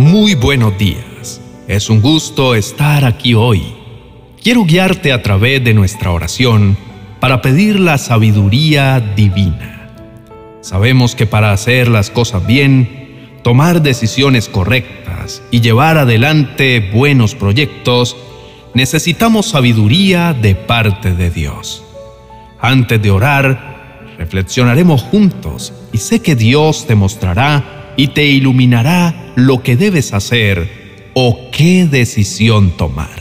Muy buenos días. Es un gusto estar aquí hoy. Quiero guiarte a través de nuestra oración para pedir la sabiduría divina. Sabemos que para hacer las cosas bien, tomar decisiones correctas y llevar adelante buenos proyectos, necesitamos sabiduría de parte de Dios. Antes de orar, reflexionaremos juntos y sé que Dios te mostrará y te iluminará lo que debes hacer o qué decisión tomar.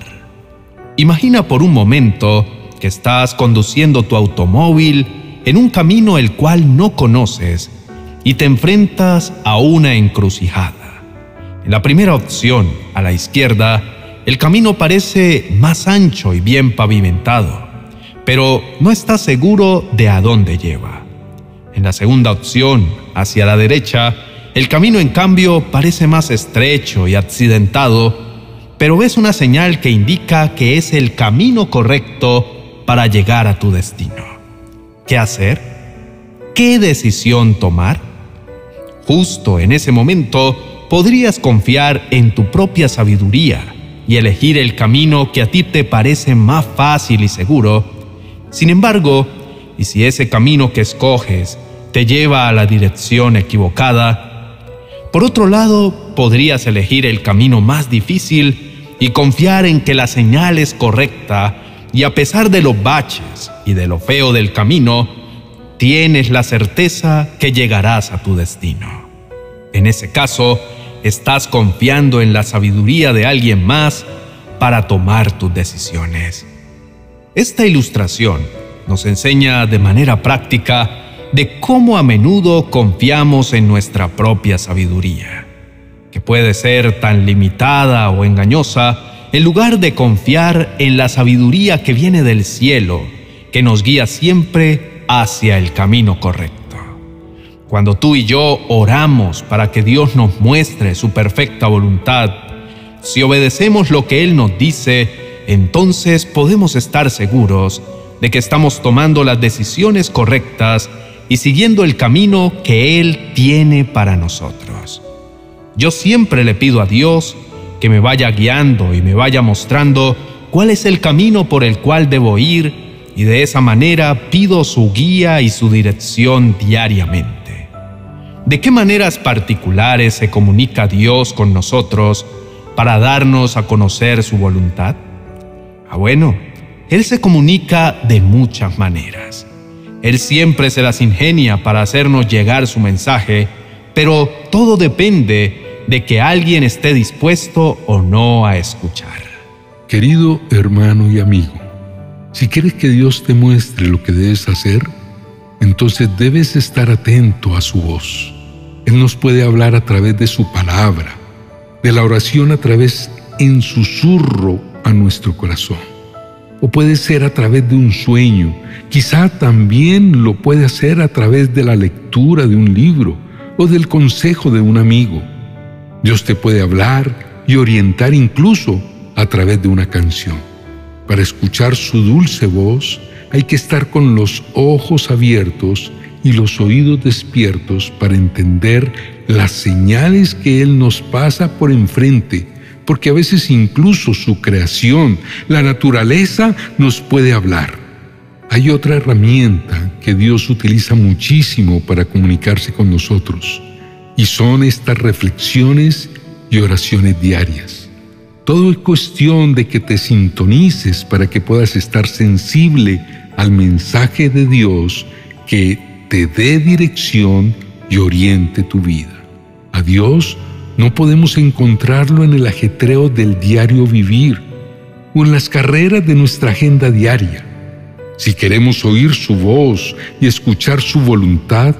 Imagina por un momento que estás conduciendo tu automóvil en un camino el cual no conoces y te enfrentas a una encrucijada. En la primera opción, a la izquierda, el camino parece más ancho y bien pavimentado, pero no estás seguro de a dónde lleva. En la segunda opción, hacia la derecha, el camino, en cambio, parece más estrecho y accidentado, pero ves una señal que indica que es el camino correcto para llegar a tu destino. ¿Qué hacer? ¿Qué decisión tomar? Justo en ese momento podrías confiar en tu propia sabiduría y elegir el camino que a ti te parece más fácil y seguro. Sin embargo, y si ese camino que escoges te lleva a la dirección equivocada, por otro lado, podrías elegir el camino más difícil y confiar en que la señal es correcta y a pesar de los baches y de lo feo del camino, tienes la certeza que llegarás a tu destino. En ese caso, estás confiando en la sabiduría de alguien más para tomar tus decisiones. Esta ilustración nos enseña de manera práctica de cómo a menudo confiamos en nuestra propia sabiduría, que puede ser tan limitada o engañosa, en lugar de confiar en la sabiduría que viene del cielo, que nos guía siempre hacia el camino correcto. Cuando tú y yo oramos para que Dios nos muestre su perfecta voluntad, si obedecemos lo que Él nos dice, entonces podemos estar seguros de que estamos tomando las decisiones correctas y siguiendo el camino que Él tiene para nosotros. Yo siempre le pido a Dios que me vaya guiando y me vaya mostrando cuál es el camino por el cual debo ir y de esa manera pido su guía y su dirección diariamente. ¿De qué maneras particulares se comunica Dios con nosotros para darnos a conocer su voluntad? Ah, bueno, Él se comunica de muchas maneras. Él siempre se las ingenia para hacernos llegar su mensaje, pero todo depende de que alguien esté dispuesto o no a escuchar. Querido hermano y amigo, si quieres que Dios te muestre lo que debes hacer, entonces debes estar atento a su voz. Él nos puede hablar a través de su palabra, de la oración a través en susurro a nuestro corazón o puede ser a través de un sueño. Quizá también lo puede hacer a través de la lectura de un libro o del consejo de un amigo. Dios te puede hablar y orientar incluso a través de una canción. Para escuchar su dulce voz hay que estar con los ojos abiertos y los oídos despiertos para entender las señales que Él nos pasa por enfrente porque a veces incluso su creación, la naturaleza, nos puede hablar. Hay otra herramienta que Dios utiliza muchísimo para comunicarse con nosotros, y son estas reflexiones y oraciones diarias. Todo es cuestión de que te sintonices para que puedas estar sensible al mensaje de Dios que te dé dirección y oriente tu vida. A Dios no podemos encontrarlo en el ajetreo del diario vivir o en las carreras de nuestra agenda diaria. Si queremos oír su voz y escuchar su voluntad,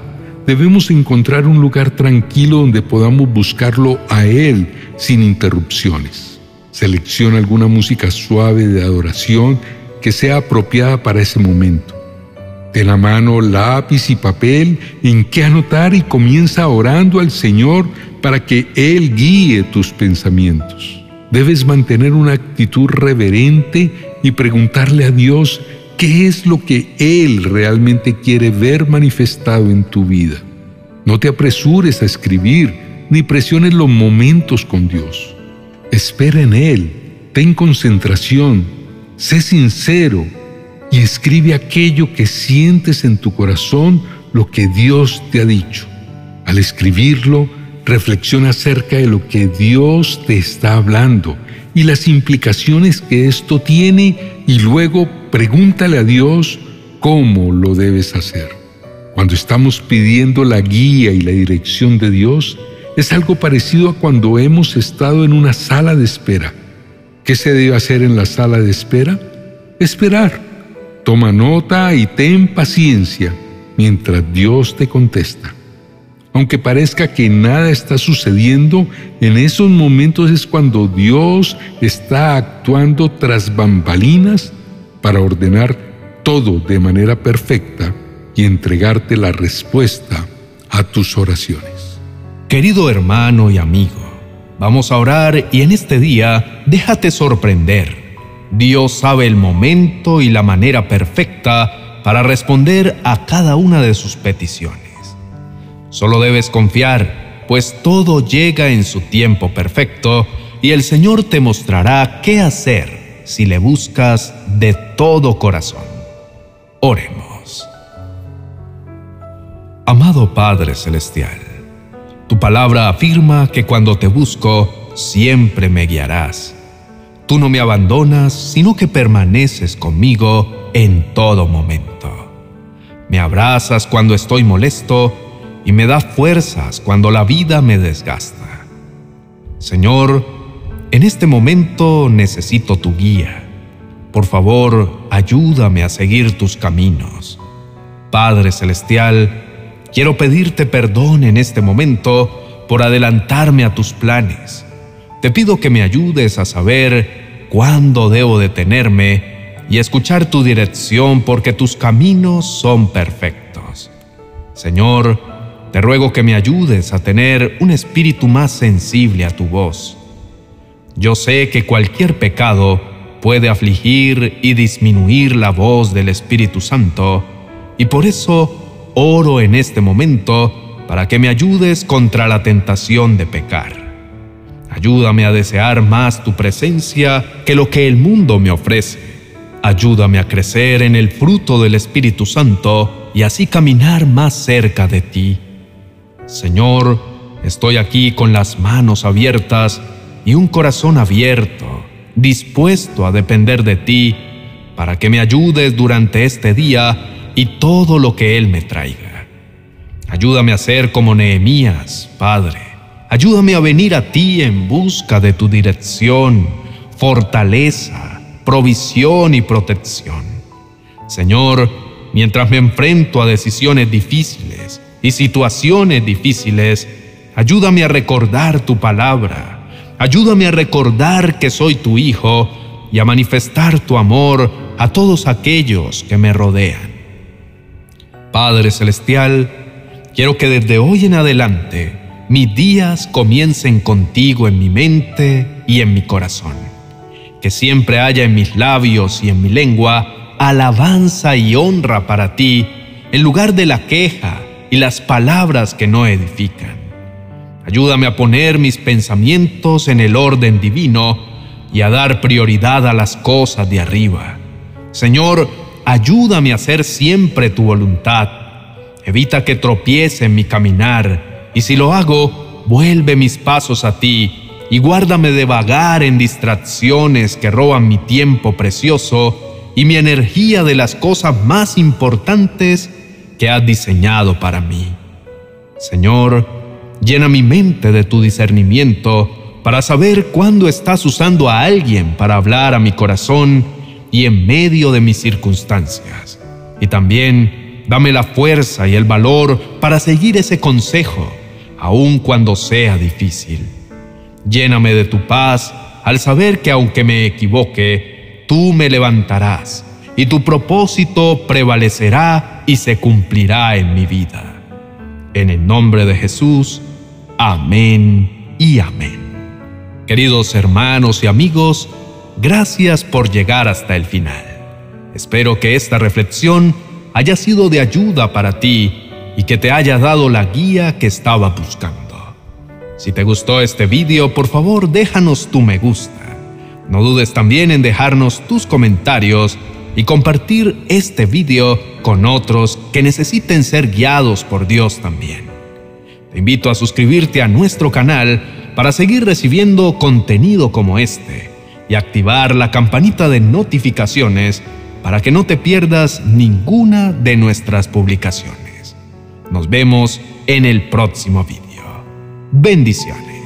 debemos encontrar un lugar tranquilo donde podamos buscarlo a Él sin interrupciones. Selecciona alguna música suave de adoración que sea apropiada para ese momento. Ten la mano lápiz y papel en que anotar y comienza orando al Señor para que Él guíe tus pensamientos. Debes mantener una actitud reverente y preguntarle a Dios qué es lo que Él realmente quiere ver manifestado en tu vida. No te apresures a escribir, ni presiones los momentos con Dios. Espera en Él, ten concentración, sé sincero y escribe aquello que sientes en tu corazón, lo que Dios te ha dicho. Al escribirlo, reflexiona acerca de lo que Dios te está hablando y las implicaciones que esto tiene y luego pregúntale a Dios cómo lo debes hacer. Cuando estamos pidiendo la guía y la dirección de Dios, es algo parecido a cuando hemos estado en una sala de espera. ¿Qué se debe hacer en la sala de espera? Esperar. Toma nota y ten paciencia mientras Dios te contesta. Aunque parezca que nada está sucediendo, en esos momentos es cuando Dios está actuando tras bambalinas para ordenar todo de manera perfecta y entregarte la respuesta a tus oraciones. Querido hermano y amigo, vamos a orar y en este día déjate sorprender. Dios sabe el momento y la manera perfecta para responder a cada una de sus peticiones. Solo debes confiar, pues todo llega en su tiempo perfecto y el Señor te mostrará qué hacer si le buscas de todo corazón. Oremos. Amado Padre Celestial, tu palabra afirma que cuando te busco, siempre me guiarás. Tú no me abandonas, sino que permaneces conmigo en todo momento. Me abrazas cuando estoy molesto y me da fuerzas cuando la vida me desgasta. Señor, en este momento necesito tu guía. Por favor, ayúdame a seguir tus caminos. Padre Celestial, quiero pedirte perdón en este momento por adelantarme a tus planes. Te pido que me ayudes a saber cuándo debo detenerme y escuchar tu dirección porque tus caminos son perfectos. Señor, te ruego que me ayudes a tener un espíritu más sensible a tu voz. Yo sé que cualquier pecado puede afligir y disminuir la voz del Espíritu Santo, y por eso oro en este momento para que me ayudes contra la tentación de pecar. Ayúdame a desear más tu presencia que lo que el mundo me ofrece. Ayúdame a crecer en el fruto del Espíritu Santo y así caminar más cerca de ti. Señor, estoy aquí con las manos abiertas y un corazón abierto, dispuesto a depender de ti, para que me ayudes durante este día y todo lo que Él me traiga. Ayúdame a ser como Nehemías, Padre. Ayúdame a venir a ti en busca de tu dirección, fortaleza, provisión y protección. Señor, mientras me enfrento a decisiones difíciles, y situaciones difíciles, ayúdame a recordar tu palabra. Ayúdame a recordar que soy tu hijo y a manifestar tu amor a todos aquellos que me rodean. Padre Celestial, quiero que desde hoy en adelante mis días comiencen contigo en mi mente y en mi corazón. Que siempre haya en mis labios y en mi lengua alabanza y honra para ti en lugar de la queja y las palabras que no edifican. Ayúdame a poner mis pensamientos en el orden divino y a dar prioridad a las cosas de arriba. Señor, ayúdame a hacer siempre tu voluntad. Evita que tropiece en mi caminar y si lo hago, vuelve mis pasos a ti y guárdame de vagar en distracciones que roban mi tiempo precioso y mi energía de las cosas más importantes que has diseñado para mí. Señor, llena mi mente de tu discernimiento para saber cuándo estás usando a alguien para hablar a mi corazón y en medio de mis circunstancias. Y también dame la fuerza y el valor para seguir ese consejo, aun cuando sea difícil. Lléname de tu paz al saber que aunque me equivoque, tú me levantarás y tu propósito prevalecerá y se cumplirá en mi vida. En el nombre de Jesús, amén y amén. Queridos hermanos y amigos, gracias por llegar hasta el final. Espero que esta reflexión haya sido de ayuda para ti y que te haya dado la guía que estaba buscando. Si te gustó este vídeo, por favor déjanos tu me gusta. No dudes también en dejarnos tus comentarios y compartir este vídeo con otros que necesiten ser guiados por Dios también. Te invito a suscribirte a nuestro canal para seguir recibiendo contenido como este y activar la campanita de notificaciones para que no te pierdas ninguna de nuestras publicaciones. Nos vemos en el próximo vídeo. Bendiciones.